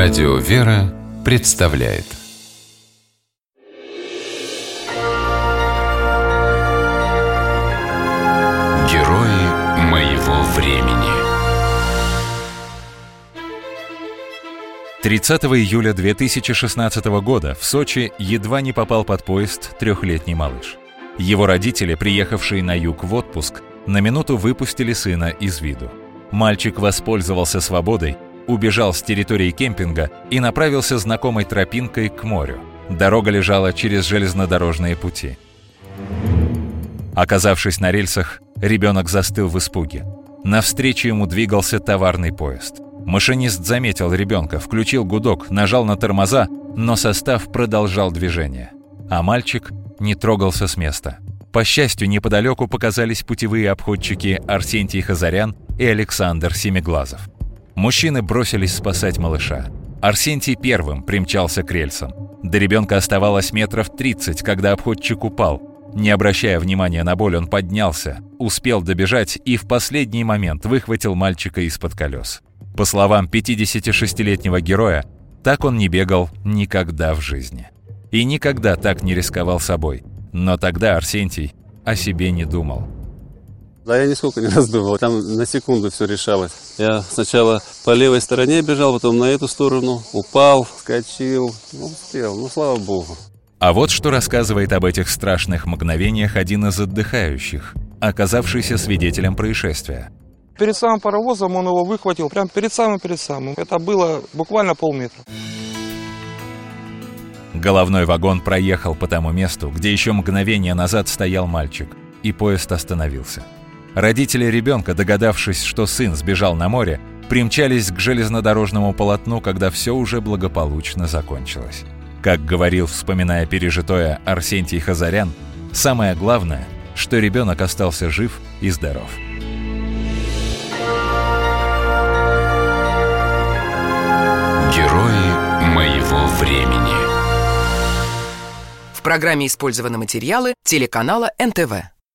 Радио «Вера» представляет Герои моего времени 30 июля 2016 года в Сочи едва не попал под поезд трехлетний малыш. Его родители, приехавшие на юг в отпуск, на минуту выпустили сына из виду. Мальчик воспользовался свободой убежал с территории кемпинга и направился знакомой тропинкой к морю. Дорога лежала через железнодорожные пути. Оказавшись на рельсах, ребенок застыл в испуге. Навстречу ему двигался товарный поезд. Машинист заметил ребенка, включил гудок, нажал на тормоза, но состав продолжал движение. А мальчик не трогался с места. По счастью, неподалеку показались путевые обходчики Арсентий Хазарян и Александр Семиглазов. Мужчины бросились спасать малыша. Арсентий первым примчался к рельсам. До ребенка оставалось метров 30, когда обходчик упал. Не обращая внимания на боль, он поднялся, успел добежать и в последний момент выхватил мальчика из-под колес. По словам 56-летнего героя, так он не бегал никогда в жизни. И никогда так не рисковал собой. Но тогда Арсентий о себе не думал. Да я нисколько не раздумывал, там на секунду все решалось. Я сначала по левой стороне бежал, потом на эту сторону, упал, скочил, ну, успел, ну, слава богу. А вот что рассказывает об этих страшных мгновениях один из отдыхающих, оказавшийся свидетелем происшествия. Перед самым паровозом он его выхватил, прям перед самым перед самым. Это было буквально полметра. Головной вагон проехал по тому месту, где еще мгновение назад стоял мальчик, и поезд остановился. Родители ребенка, догадавшись, что сын сбежал на море, примчались к железнодорожному полотну, когда все уже благополучно закончилось. Как говорил, вспоминая пережитое Арсентий Хазарян, самое главное, что ребенок остался жив и здоров. Герои моего времени В программе использованы материалы телеканала НТВ.